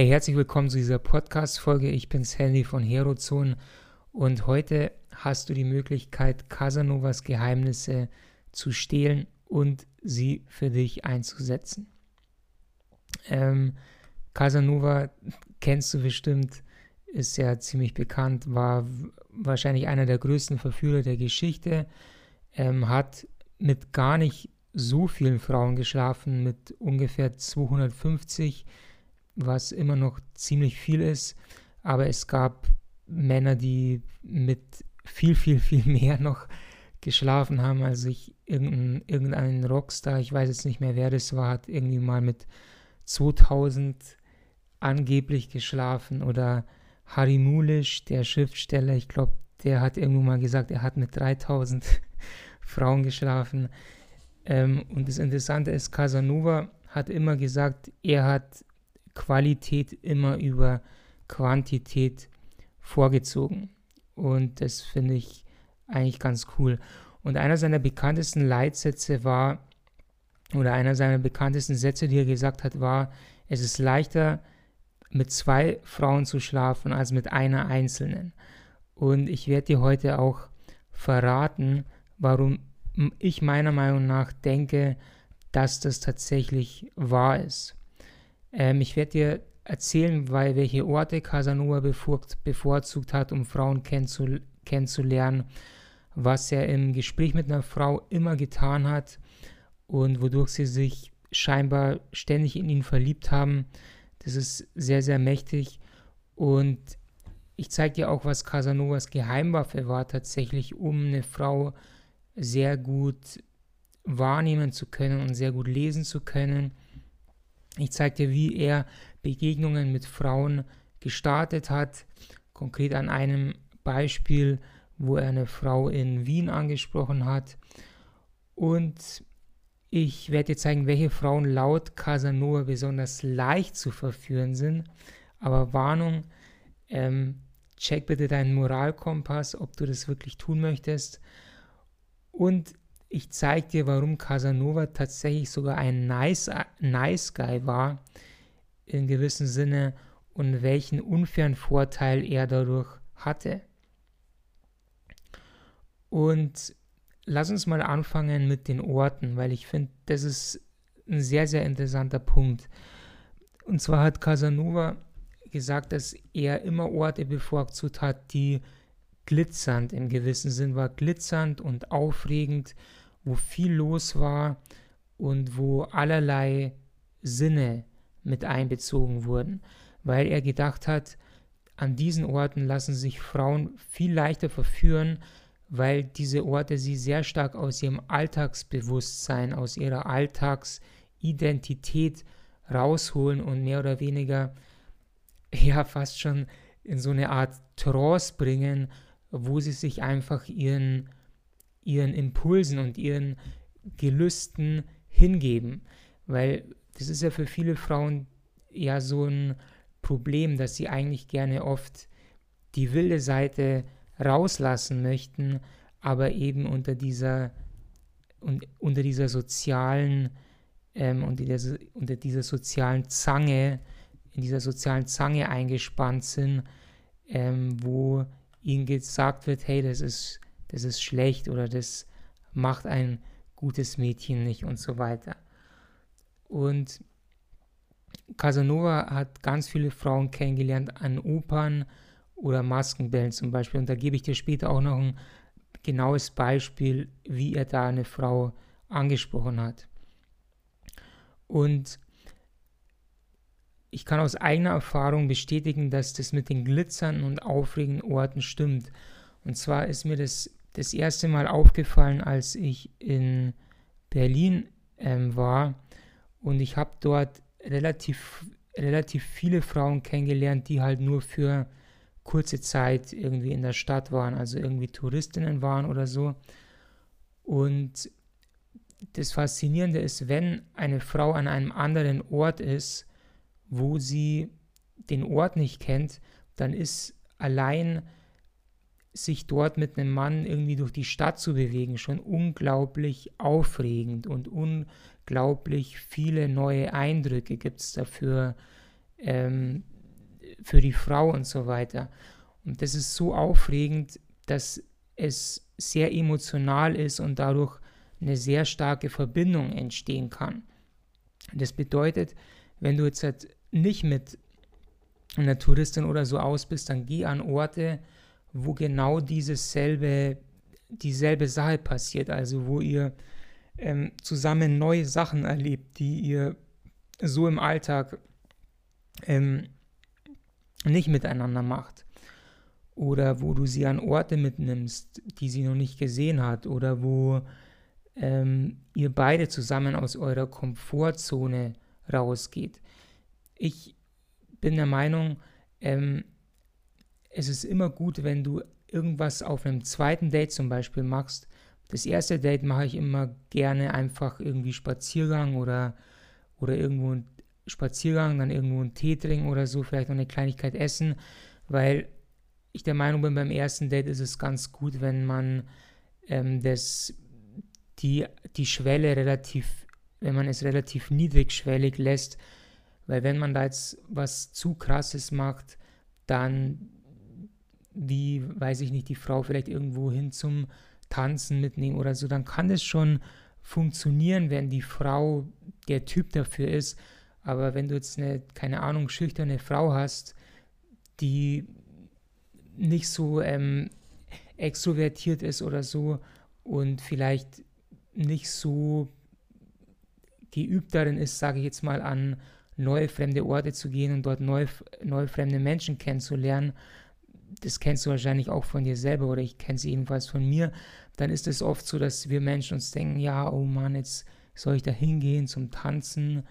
Hey, herzlich willkommen zu dieser Podcast-Folge. Ich bin's Handy von Herozone und heute hast du die Möglichkeit, Casanovas Geheimnisse zu stehlen und sie für dich einzusetzen. Ähm, Casanova kennst du bestimmt, ist ja ziemlich bekannt, war wahrscheinlich einer der größten Verführer der Geschichte, ähm, hat mit gar nicht so vielen Frauen geschlafen, mit ungefähr 250 was immer noch ziemlich viel ist. Aber es gab Männer, die mit viel, viel, viel mehr noch geschlafen haben. Also ich, irgendein, irgendein Rockstar, ich weiß jetzt nicht mehr, wer das war, hat irgendwie mal mit 2000 angeblich geschlafen. Oder Harry Mulisch, der Schriftsteller, ich glaube, der hat irgendwo mal gesagt, er hat mit 3000 Frauen geschlafen. Ähm, und das Interessante ist, Casanova hat immer gesagt, er hat Qualität immer über Quantität vorgezogen. Und das finde ich eigentlich ganz cool. Und einer seiner bekanntesten Leitsätze war, oder einer seiner bekanntesten Sätze, die er gesagt hat, war, es ist leichter mit zwei Frauen zu schlafen als mit einer einzelnen. Und ich werde dir heute auch verraten, warum ich meiner Meinung nach denke, dass das tatsächlich wahr ist. Ähm, ich werde dir erzählen, weil welche Orte Casanova bevorzugt hat, um Frauen kennenzu kennenzulernen, was er im Gespräch mit einer Frau immer getan hat und wodurch sie sich scheinbar ständig in ihn verliebt haben. Das ist sehr, sehr mächtig. Und ich zeige dir auch, was Casanovas Geheimwaffe war, tatsächlich, um eine Frau sehr gut wahrnehmen zu können und sehr gut lesen zu können. Ich zeige dir, wie er Begegnungen mit Frauen gestartet hat. Konkret an einem Beispiel, wo er eine Frau in Wien angesprochen hat. Und ich werde dir zeigen, welche Frauen laut Casanova besonders leicht zu verführen sind. Aber Warnung, ähm, check bitte deinen Moralkompass, ob du das wirklich tun möchtest. Und ich zeige dir, warum Casanova tatsächlich sogar ein nice, nice Guy war, in gewissem Sinne, und welchen unfairen Vorteil er dadurch hatte. Und lass uns mal anfangen mit den Orten, weil ich finde, das ist ein sehr, sehr interessanter Punkt. Und zwar hat Casanova gesagt, dass er immer Orte bevorzugt hat, die glitzernd im gewissen Sinn war, glitzernd und aufregend wo viel los war und wo allerlei Sinne mit einbezogen wurden, weil er gedacht hat, an diesen Orten lassen sich Frauen viel leichter verführen, weil diese Orte sie sehr stark aus ihrem Alltagsbewusstsein, aus ihrer Alltagsidentität rausholen und mehr oder weniger ja fast schon in so eine Art Trance bringen, wo sie sich einfach ihren ihren Impulsen und ihren Gelüsten hingeben. Weil das ist ja für viele Frauen ja so ein Problem, dass sie eigentlich gerne oft die wilde Seite rauslassen möchten, aber eben unter dieser, un, unter dieser sozialen, ähm, unter, dieser, unter dieser sozialen Zange, in dieser sozialen Zange eingespannt sind, ähm, wo ihnen gesagt wird, hey, das ist das ist schlecht oder das macht ein gutes Mädchen nicht und so weiter. Und Casanova hat ganz viele Frauen kennengelernt an Opern oder Maskenbällen zum Beispiel. Und da gebe ich dir später auch noch ein genaues Beispiel, wie er da eine Frau angesprochen hat. Und ich kann aus eigener Erfahrung bestätigen, dass das mit den glitzernden und aufregenden Orten stimmt. Und zwar ist mir das das erste Mal aufgefallen, als ich in Berlin ähm, war und ich habe dort relativ, relativ viele Frauen kennengelernt, die halt nur für kurze Zeit irgendwie in der Stadt waren, also irgendwie Touristinnen waren oder so. Und das Faszinierende ist, wenn eine Frau an einem anderen Ort ist, wo sie den Ort nicht kennt, dann ist allein sich dort mit einem Mann irgendwie durch die Stadt zu bewegen, schon unglaublich aufregend und unglaublich viele neue Eindrücke gibt es dafür ähm, für die Frau und so weiter. Und das ist so aufregend, dass es sehr emotional ist und dadurch eine sehr starke Verbindung entstehen kann. Das bedeutet, wenn du jetzt halt nicht mit einer Touristin oder so aus bist, dann geh an Orte, wo genau dieses selbe, dieselbe Sache passiert, also wo ihr ähm, zusammen neue Sachen erlebt, die ihr so im Alltag ähm, nicht miteinander macht. Oder wo du sie an Orte mitnimmst, die sie noch nicht gesehen hat. Oder wo ähm, ihr beide zusammen aus eurer Komfortzone rausgeht. Ich bin der Meinung, ähm, es ist immer gut, wenn du irgendwas auf einem zweiten Date zum Beispiel machst. Das erste Date mache ich immer gerne einfach irgendwie Spaziergang oder, oder irgendwo ein Spaziergang, dann irgendwo einen Tee trinken oder so, vielleicht noch eine Kleinigkeit essen, weil ich der Meinung bin, beim ersten Date ist es ganz gut, wenn man ähm, das, die, die Schwelle relativ, wenn man es relativ niedrigschwellig lässt, weil wenn man da jetzt was zu krasses macht, dann wie, weiß ich nicht, die Frau vielleicht irgendwo hin zum Tanzen mitnehmen oder so, dann kann es schon funktionieren, wenn die Frau der Typ dafür ist. Aber wenn du jetzt eine, keine Ahnung, schüchterne Frau hast, die nicht so ähm, extrovertiert ist oder so und vielleicht nicht so geübt darin ist, sage ich jetzt mal, an neue fremde Orte zu gehen und dort neue, neue fremde Menschen kennenzulernen, das kennst du wahrscheinlich auch von dir selber oder ich kenne es jedenfalls von mir, dann ist es oft so, dass wir Menschen uns denken, ja, oh Mann, jetzt soll ich da hingehen zum Tanzen.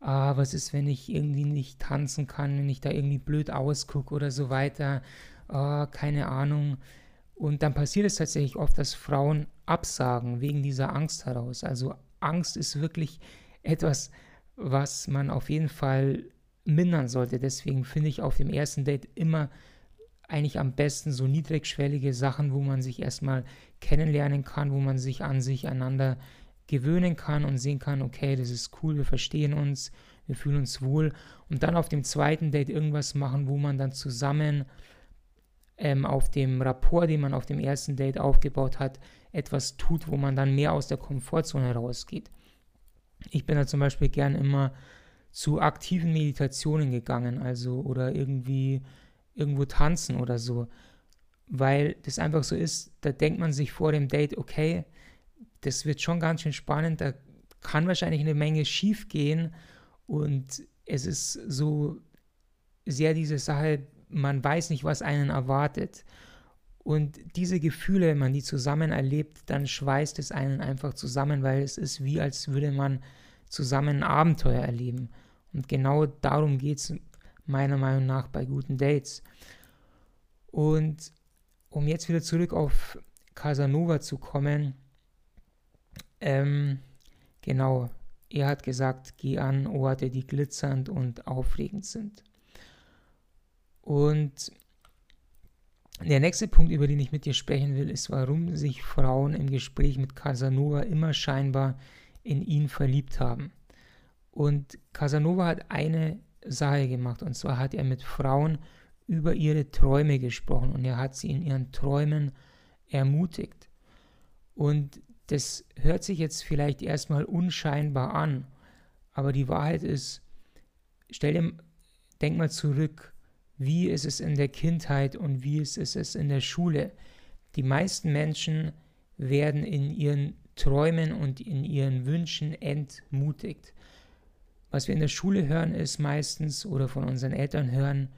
Ah, was ist, wenn ich irgendwie nicht tanzen kann, wenn ich da irgendwie blöd ausgucke oder so weiter. Ah, keine Ahnung. Und dann passiert es tatsächlich oft, dass Frauen absagen wegen dieser Angst heraus. Also Angst ist wirklich etwas, was man auf jeden Fall mindern sollte. Deswegen finde ich auf dem ersten Date immer eigentlich am besten so niedrigschwellige Sachen, wo man sich erstmal kennenlernen kann, wo man sich an sich einander gewöhnen kann und sehen kann, okay, das ist cool, wir verstehen uns, wir fühlen uns wohl. Und dann auf dem zweiten Date irgendwas machen, wo man dann zusammen ähm, auf dem Rapport, den man auf dem ersten Date aufgebaut hat, etwas tut, wo man dann mehr aus der Komfortzone rausgeht. Ich bin da zum Beispiel gern immer zu aktiven Meditationen gegangen, also oder irgendwie irgendwo tanzen oder so, weil das einfach so ist, da denkt man sich vor dem Date, okay, das wird schon ganz schön spannend, da kann wahrscheinlich eine Menge schief gehen und es ist so sehr diese Sache, man weiß nicht, was einen erwartet. Und diese Gefühle, wenn man die zusammen erlebt, dann schweißt es einen einfach zusammen, weil es ist wie, als würde man zusammen ein Abenteuer erleben. Und genau darum geht es meiner Meinung nach bei guten Dates. Und um jetzt wieder zurück auf Casanova zu kommen, ähm, genau, er hat gesagt, geh an Orte, die glitzernd und aufregend sind. Und der nächste Punkt, über den ich mit dir sprechen will, ist, warum sich Frauen im Gespräch mit Casanova immer scheinbar in ihn verliebt haben. Und Casanova hat eine Sache gemacht, und zwar hat er mit Frauen über ihre Träume gesprochen und er hat sie in ihren Träumen ermutigt. Und das hört sich jetzt vielleicht erstmal unscheinbar an, aber die Wahrheit ist, stell dir, denk mal zurück, wie ist es in der Kindheit und wie ist es in der Schule. Die meisten Menschen werden in ihren Träumen und in ihren Wünschen entmutigt. Was wir in der Schule hören, ist meistens oder von unseren Eltern hören,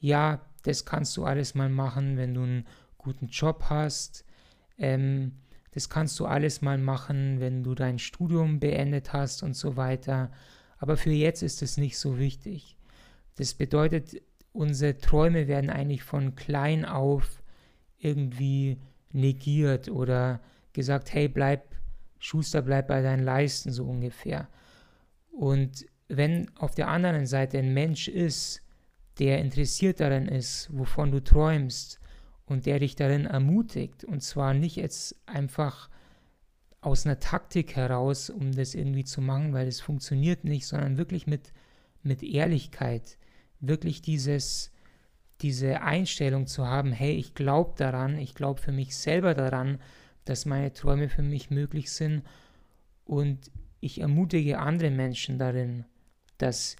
ja, das kannst du alles mal machen, wenn du einen guten Job hast. Ähm, das kannst du alles mal machen, wenn du dein Studium beendet hast und so weiter. Aber für jetzt ist es nicht so wichtig. Das bedeutet, unsere Träume werden eigentlich von klein auf irgendwie negiert oder gesagt, hey, bleib, Schuster, bleib bei deinen Leisten, so ungefähr. Und wenn auf der anderen Seite ein Mensch ist, der interessiert daran ist, wovon du träumst und der dich darin ermutigt, und zwar nicht jetzt einfach aus einer Taktik heraus, um das irgendwie zu machen, weil es funktioniert nicht, sondern wirklich mit, mit Ehrlichkeit, wirklich dieses, diese Einstellung zu haben, hey, ich glaube daran, ich glaube für mich selber daran, dass meine Träume für mich möglich sind und ich ermutige andere Menschen darin, dass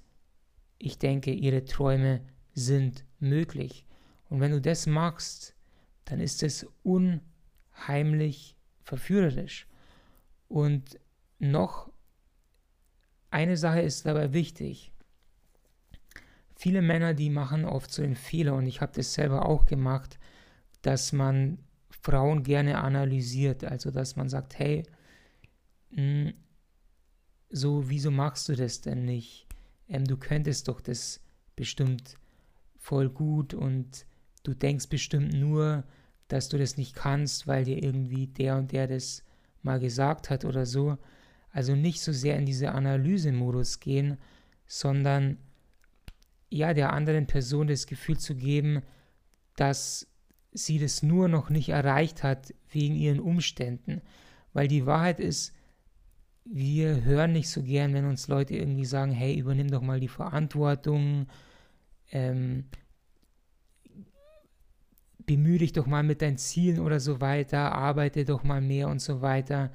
ich denke, ihre Träume sind möglich. Und wenn du das machst, dann ist es unheimlich verführerisch. Und noch eine Sache ist dabei wichtig. Viele Männer, die machen oft so den Fehler, und ich habe das selber auch gemacht, dass man Frauen gerne analysiert. Also, dass man sagt, hey, mh, hm, so, wieso machst du das denn nicht? Ähm, du könntest doch das bestimmt voll gut und du denkst bestimmt nur, dass du das nicht kannst, weil dir irgendwie der und der das mal gesagt hat oder so. Also nicht so sehr in diese Analysemodus gehen, sondern ja der anderen Person das Gefühl zu geben, dass sie das nur noch nicht erreicht hat wegen ihren Umständen. Weil die Wahrheit ist, wir hören nicht so gern, wenn uns Leute irgendwie sagen, hey, übernimm doch mal die Verantwortung, ähm, bemühe dich doch mal mit deinen Zielen oder so weiter, arbeite doch mal mehr und so weiter,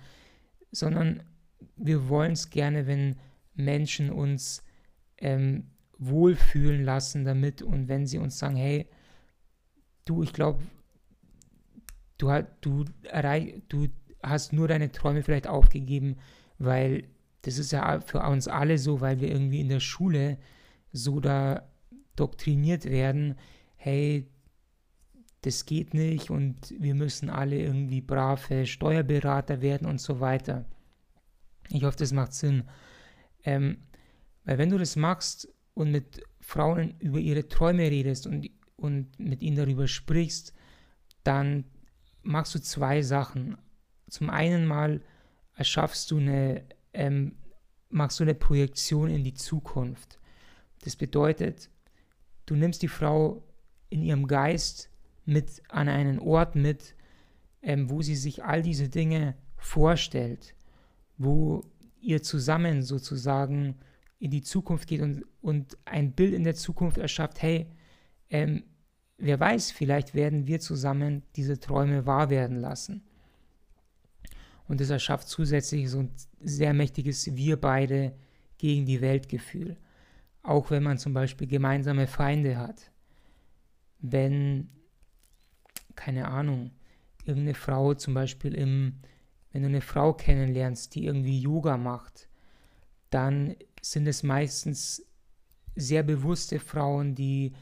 sondern wir wollen es gerne, wenn Menschen uns ähm, wohlfühlen lassen damit und wenn sie uns sagen, hey, du, ich glaube, du, du, du hast nur deine Träume vielleicht aufgegeben, weil das ist ja für uns alle so, weil wir irgendwie in der Schule so da doktriniert werden, hey, das geht nicht und wir müssen alle irgendwie brave Steuerberater werden und so weiter. Ich hoffe, das macht Sinn. Ähm, weil wenn du das machst und mit Frauen über ihre Träume redest und, und mit ihnen darüber sprichst, dann machst du zwei Sachen. Zum einen mal erschaffst du eine, ähm, machst du eine Projektion in die Zukunft. Das bedeutet, du nimmst die Frau in ihrem Geist mit an einen Ort mit, ähm, wo sie sich all diese Dinge vorstellt, wo ihr zusammen sozusagen in die Zukunft geht und, und ein Bild in der Zukunft erschafft, hey, ähm, wer weiß, vielleicht werden wir zusammen diese Träume wahr werden lassen. Und das erschafft zusätzlich so ein sehr mächtiges Wir beide gegen die Weltgefühl. Auch wenn man zum Beispiel gemeinsame Feinde hat. Wenn, keine Ahnung, irgendeine Frau zum Beispiel im, wenn du eine Frau kennenlernst, die irgendwie Yoga macht, dann sind es meistens sehr bewusste Frauen, die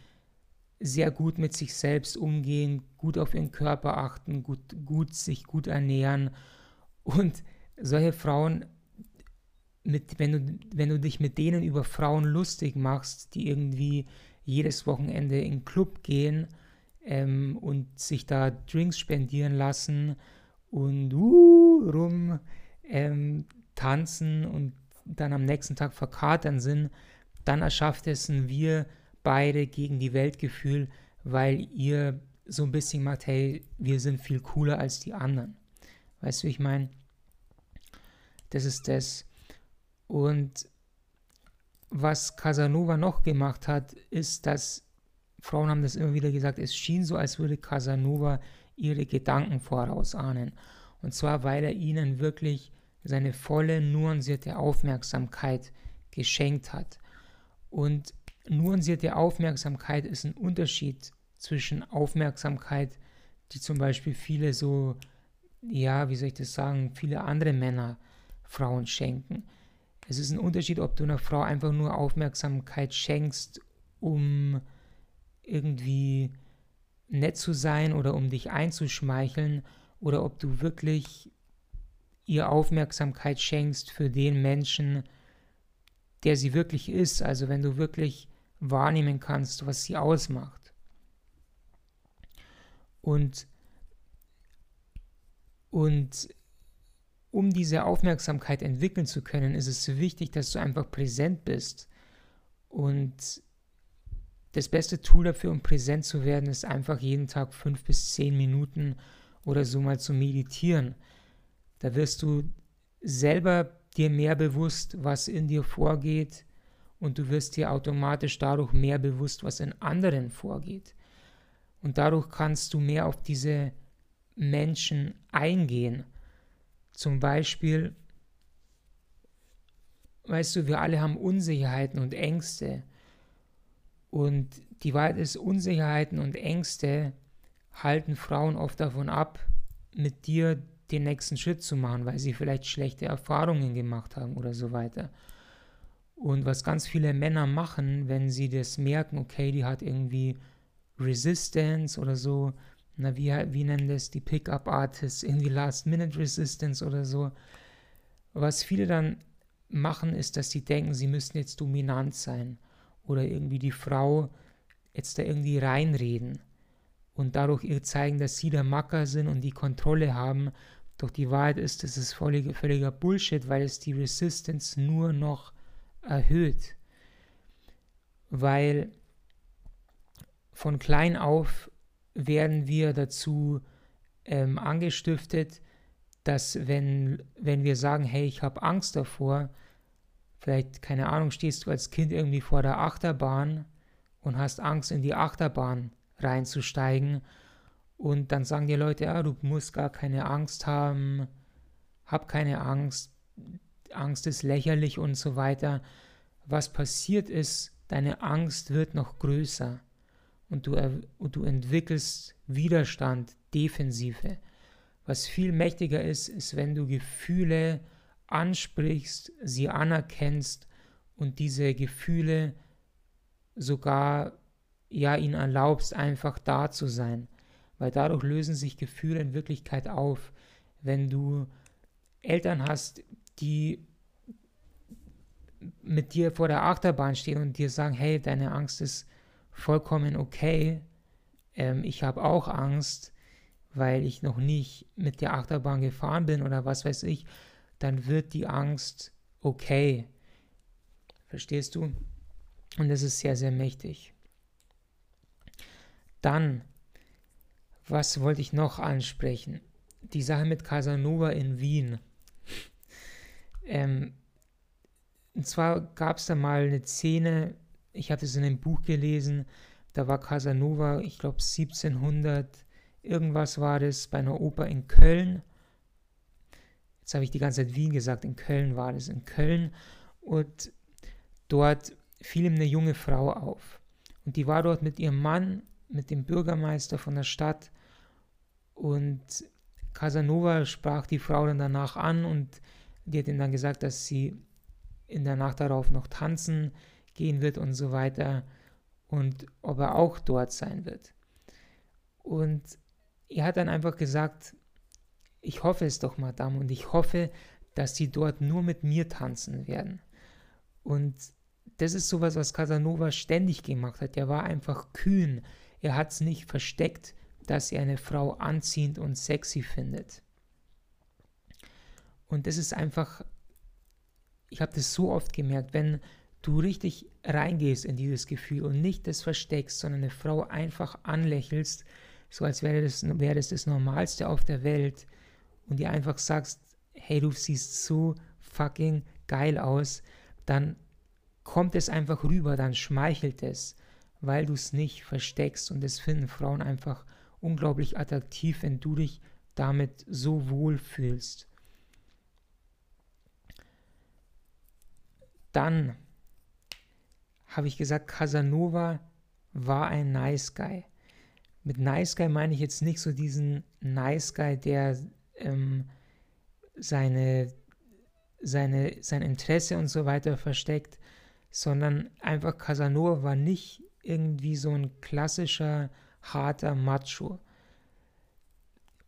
sehr gut mit sich selbst umgehen, gut auf ihren Körper achten, gut, gut sich gut ernähren und solche Frauen, mit, wenn, du, wenn du dich mit denen über Frauen lustig machst, die irgendwie jedes Wochenende in den Club gehen ähm, und sich da Drinks spendieren lassen und uh, rum ähm, tanzen und dann am nächsten Tag verkatern sind, dann erschafft es ein Wir beide gegen die Weltgefühl, weil ihr so ein bisschen macht, hey, wir sind viel cooler als die anderen. Weißt du, ich meine? Das ist das. Und was Casanova noch gemacht hat, ist, dass Frauen haben das immer wieder gesagt, es schien so, als würde Casanova ihre Gedanken vorausahnen. Und zwar, weil er ihnen wirklich seine volle, nuancierte Aufmerksamkeit geschenkt hat. Und nuancierte Aufmerksamkeit ist ein Unterschied zwischen Aufmerksamkeit, die zum Beispiel viele so ja, wie soll ich das sagen, viele andere Männer Frauen schenken. Es ist ein Unterschied, ob du einer Frau einfach nur Aufmerksamkeit schenkst, um irgendwie nett zu sein oder um dich einzuschmeicheln, oder ob du wirklich ihr Aufmerksamkeit schenkst für den Menschen, der sie wirklich ist. Also wenn du wirklich wahrnehmen kannst, was sie ausmacht. Und und um diese Aufmerksamkeit entwickeln zu können, ist es wichtig, dass du einfach präsent bist. Und das beste Tool dafür, um präsent zu werden, ist einfach jeden Tag fünf bis zehn Minuten oder so mal zu meditieren. Da wirst du selber dir mehr bewusst, was in dir vorgeht und du wirst dir automatisch dadurch mehr bewusst, was in anderen vorgeht. Und dadurch kannst du mehr auf diese Menschen eingehen. Zum Beispiel, weißt du, wir alle haben Unsicherheiten und Ängste. Und die Wahrheit ist, Unsicherheiten und Ängste halten Frauen oft davon ab, mit dir den nächsten Schritt zu machen, weil sie vielleicht schlechte Erfahrungen gemacht haben oder so weiter. Und was ganz viele Männer machen, wenn sie das merken, okay, die hat irgendwie Resistance oder so, na, wie, wie nennen das die Pickup-Artists, irgendwie Last-Minute-Resistance oder so. Was viele dann machen, ist, dass sie denken, sie müssten jetzt dominant sein oder irgendwie die Frau jetzt da irgendwie reinreden und dadurch ihr zeigen, dass sie der Macker sind und die Kontrolle haben. Doch die Wahrheit ist, das ist völliger, völliger Bullshit, weil es die Resistance nur noch erhöht. Weil von klein auf werden wir dazu ähm, angestiftet, dass wenn, wenn wir sagen, hey, ich habe Angst davor, vielleicht, keine Ahnung, stehst du als Kind irgendwie vor der Achterbahn und hast Angst, in die Achterbahn reinzusteigen und dann sagen die Leute, ja, du musst gar keine Angst haben, hab keine Angst, Angst ist lächerlich und so weiter. Was passiert ist, deine Angst wird noch größer und du, und du entwickelst Widerstand, Defensive. Was viel mächtiger ist, ist, wenn du Gefühle ansprichst, sie anerkennst und diese Gefühle sogar ja ihnen erlaubst, einfach da zu sein. Weil dadurch lösen sich Gefühle in Wirklichkeit auf. Wenn du Eltern hast, die mit dir vor der Achterbahn stehen und dir sagen, hey, deine Angst ist vollkommen okay. Ähm, ich habe auch Angst, weil ich noch nicht mit der Achterbahn gefahren bin oder was weiß ich, dann wird die Angst okay. Verstehst du? Und das ist sehr, sehr mächtig. Dann, was wollte ich noch ansprechen? Die Sache mit Casanova in Wien. Ähm, und zwar gab es da mal eine Szene, ich hatte es in einem Buch gelesen, da war Casanova, ich glaube 1700, irgendwas war das, bei einer Oper in Köln. Jetzt habe ich die ganze Zeit Wien gesagt, in Köln war das, in Köln. Und dort fiel ihm eine junge Frau auf. Und die war dort mit ihrem Mann, mit dem Bürgermeister von der Stadt. Und Casanova sprach die Frau dann danach an und die hat ihm dann gesagt, dass sie in der Nacht darauf noch tanzen gehen wird und so weiter und ob er auch dort sein wird. Und er hat dann einfach gesagt, ich hoffe es doch, Madame, und ich hoffe, dass sie dort nur mit mir tanzen werden. Und das ist sowas, was Casanova ständig gemacht hat. Er war einfach kühn. Er hat es nicht versteckt, dass er eine Frau anziehend und sexy findet. Und das ist einfach ich habe das so oft gemerkt, wenn du richtig reingehst in dieses Gefühl und nicht das versteckst, sondern eine Frau einfach anlächelst, so als wäre das, wäre das das Normalste auf der Welt und ihr einfach sagst, hey, du siehst so fucking geil aus, dann kommt es einfach rüber, dann schmeichelt es, weil du es nicht versteckst und das finden Frauen einfach unglaublich attraktiv, wenn du dich damit so wohl fühlst. Dann habe ich gesagt, Casanova war ein Nice Guy. Mit Nice Guy meine ich jetzt nicht so diesen Nice Guy, der ähm, seine, seine, sein Interesse und so weiter versteckt, sondern einfach Casanova war nicht irgendwie so ein klassischer, harter Macho.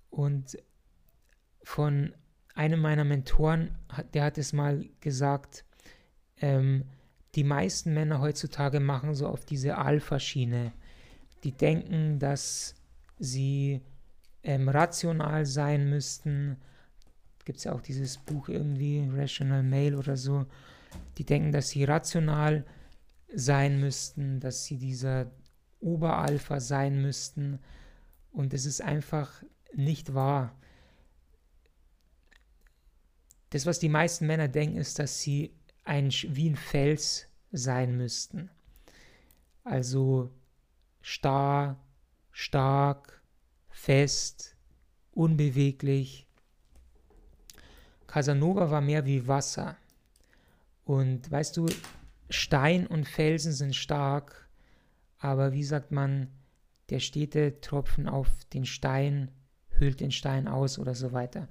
Und von einem meiner Mentoren, der hat es mal gesagt, ähm, die meisten Männer heutzutage machen so auf diese Alpha-Schiene. Die denken, dass sie ähm, rational sein müssten. Gibt es ja auch dieses Buch irgendwie, Rational Male oder so. Die denken, dass sie rational sein müssten, dass sie dieser Oberalpha sein müssten. Und es ist einfach nicht wahr. Das, was die meisten Männer denken, ist, dass sie ein, wie ein Fels sein müssten. Also starr, stark, fest, unbeweglich. Casanova war mehr wie Wasser. Und weißt du, Stein und Felsen sind stark, aber wie sagt man, der stete Tropfen auf den Stein hüllt den Stein aus oder so weiter.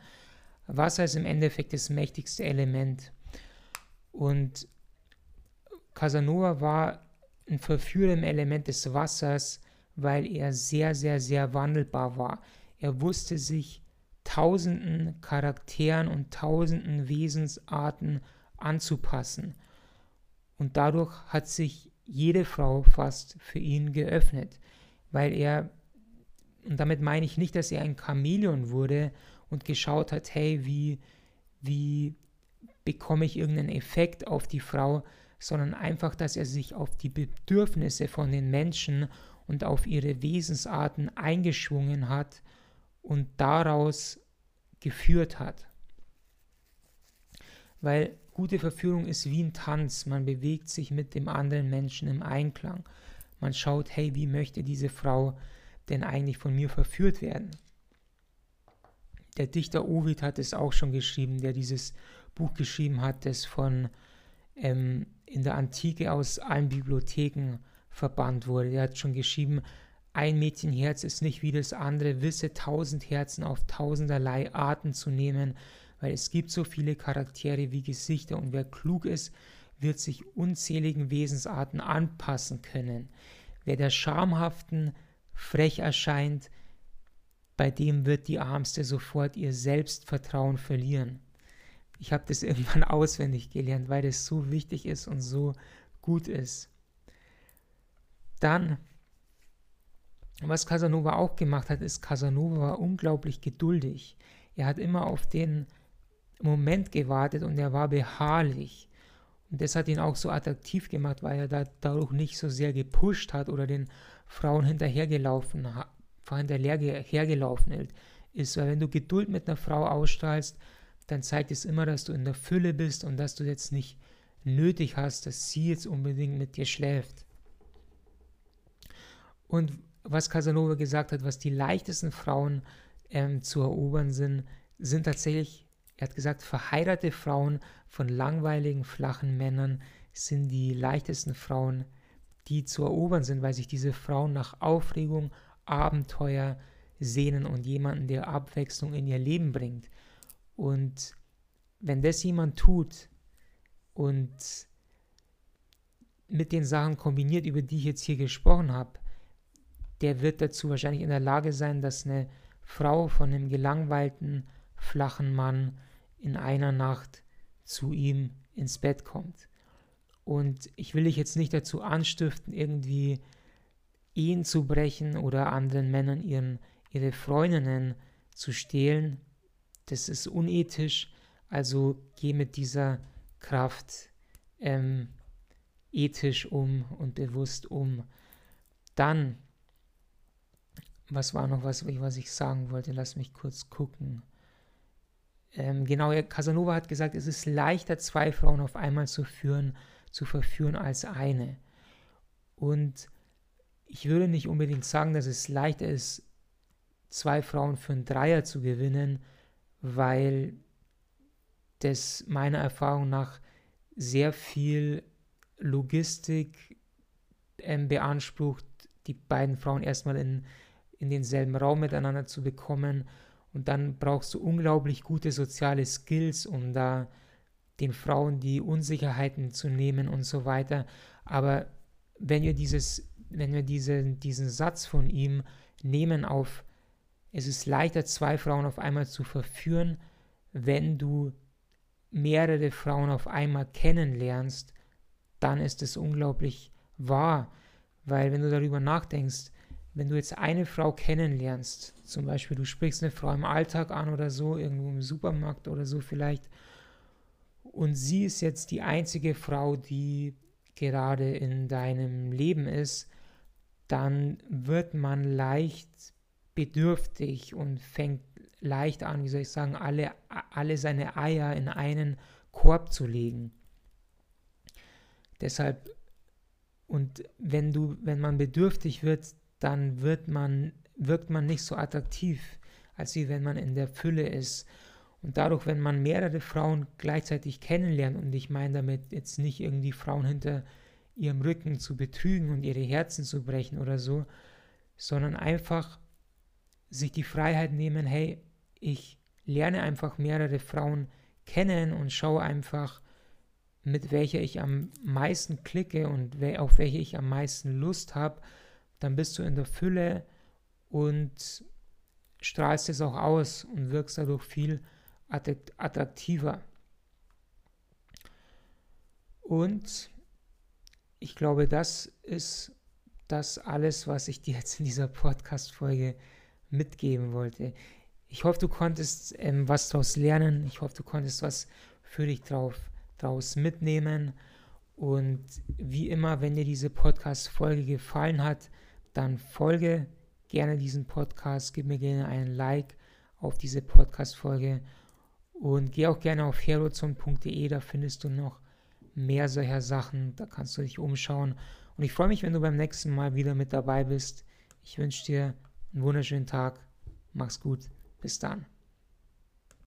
Wasser ist im Endeffekt das mächtigste Element. Und Casanova war ein Verführer im Element des Wassers, weil er sehr, sehr, sehr wandelbar war. Er wusste sich tausenden Charakteren und tausenden Wesensarten anzupassen. Und dadurch hat sich jede Frau fast für ihn geöffnet, weil er, und damit meine ich nicht, dass er ein Chamäleon wurde und geschaut hat, hey, wie, wie bekomme ich irgendeinen Effekt auf die Frau, sondern einfach, dass er sich auf die Bedürfnisse von den Menschen und auf ihre Wesensarten eingeschwungen hat und daraus geführt hat. Weil gute Verführung ist wie ein Tanz, man bewegt sich mit dem anderen Menschen im Einklang. Man schaut, hey, wie möchte diese Frau denn eigentlich von mir verführt werden? Der Dichter Ovid hat es auch schon geschrieben, der dieses Buch geschrieben hat, das von ähm, in der Antike aus allen Bibliotheken verbannt wurde. Er hat schon geschrieben, ein Mädchenherz ist nicht wie das andere, wisse tausend Herzen auf tausenderlei Arten zu nehmen, weil es gibt so viele Charaktere wie Gesichter und wer klug ist, wird sich unzähligen Wesensarten anpassen können. Wer der Schamhaften frech erscheint, bei dem wird die Armste sofort ihr Selbstvertrauen verlieren. Ich habe das irgendwann auswendig gelernt, weil das so wichtig ist und so gut ist. Dann, was Casanova auch gemacht hat, ist, Casanova war unglaublich geduldig. Er hat immer auf den Moment gewartet und er war beharrlich. Und das hat ihn auch so attraktiv gemacht, weil er da dadurch nicht so sehr gepusht hat oder den Frauen hinterhergelaufen, hinterhergelaufen ist. Weil wenn du Geduld mit einer Frau ausstrahlst, dann zeigt es immer, dass du in der Fülle bist und dass du jetzt nicht nötig hast, dass sie jetzt unbedingt mit dir schläft. Und was Casanova gesagt hat, was die leichtesten Frauen ähm, zu erobern sind, sind tatsächlich, er hat gesagt, verheiratete Frauen von langweiligen, flachen Männern sind die leichtesten Frauen, die zu erobern sind, weil sich diese Frauen nach Aufregung, Abenteuer sehnen und jemanden, der Abwechslung in ihr Leben bringt. Und wenn das jemand tut und mit den Sachen kombiniert, über die ich jetzt hier gesprochen habe, der wird dazu wahrscheinlich in der Lage sein, dass eine Frau von einem gelangweilten, flachen Mann in einer Nacht zu ihm ins Bett kommt. Und ich will dich jetzt nicht dazu anstiften, irgendwie Ehen zu brechen oder anderen Männern ihren, ihre Freundinnen zu stehlen, das ist unethisch, also geh mit dieser Kraft ähm, ethisch um und bewusst um. Dann, was war noch was, was ich sagen wollte? Lass mich kurz gucken. Ähm, genau, Casanova hat gesagt, es ist leichter, zwei Frauen auf einmal zu führen, zu verführen als eine. Und ich würde nicht unbedingt sagen, dass es leichter ist, zwei Frauen für einen Dreier zu gewinnen, weil das meiner Erfahrung nach sehr viel Logistik ähm, beansprucht, die beiden Frauen erstmal in, in denselben Raum miteinander zu bekommen. Und dann brauchst du unglaublich gute soziale Skills, um da den Frauen die Unsicherheiten zu nehmen und so weiter. Aber wenn wir dieses, wenn wir diese, diesen Satz von ihm nehmen auf es ist leichter, zwei Frauen auf einmal zu verführen, wenn du mehrere Frauen auf einmal kennenlernst, dann ist es unglaublich wahr. Weil wenn du darüber nachdenkst, wenn du jetzt eine Frau kennenlernst, zum Beispiel du sprichst eine Frau im Alltag an oder so, irgendwo im Supermarkt oder so vielleicht, und sie ist jetzt die einzige Frau, die gerade in deinem Leben ist, dann wird man leicht bedürftig und fängt leicht an, wie soll ich sagen, alle, alle seine Eier in einen Korb zu legen. Deshalb, und wenn du, wenn man bedürftig wird, dann wird man, wirkt man nicht so attraktiv, als wie wenn man in der Fülle ist. Und dadurch, wenn man mehrere Frauen gleichzeitig kennenlernt, und ich meine damit jetzt nicht irgendwie Frauen hinter ihrem Rücken zu betrügen und ihre Herzen zu brechen oder so, sondern einfach sich die Freiheit nehmen, hey, ich lerne einfach mehrere Frauen kennen und schaue einfach, mit welcher ich am meisten klicke und auf welche ich am meisten Lust habe, dann bist du in der Fülle und strahlst es auch aus und wirkst dadurch viel attraktiver. Und ich glaube, das ist das alles, was ich dir jetzt in dieser Podcast-Folge mitgeben wollte. Ich hoffe, du konntest ähm, was daraus lernen. Ich hoffe, du konntest was für dich drauf, draus mitnehmen. Und wie immer, wenn dir diese Podcast-Folge gefallen hat, dann folge gerne diesen Podcast, gib mir gerne einen Like auf diese Podcast-Folge und geh auch gerne auf herozon.de, da findest du noch mehr solcher Sachen, da kannst du dich umschauen. Und ich freue mich, wenn du beim nächsten Mal wieder mit dabei bist. Ich wünsche dir einen wunderschönen Tag. Mach's gut. Bis dann.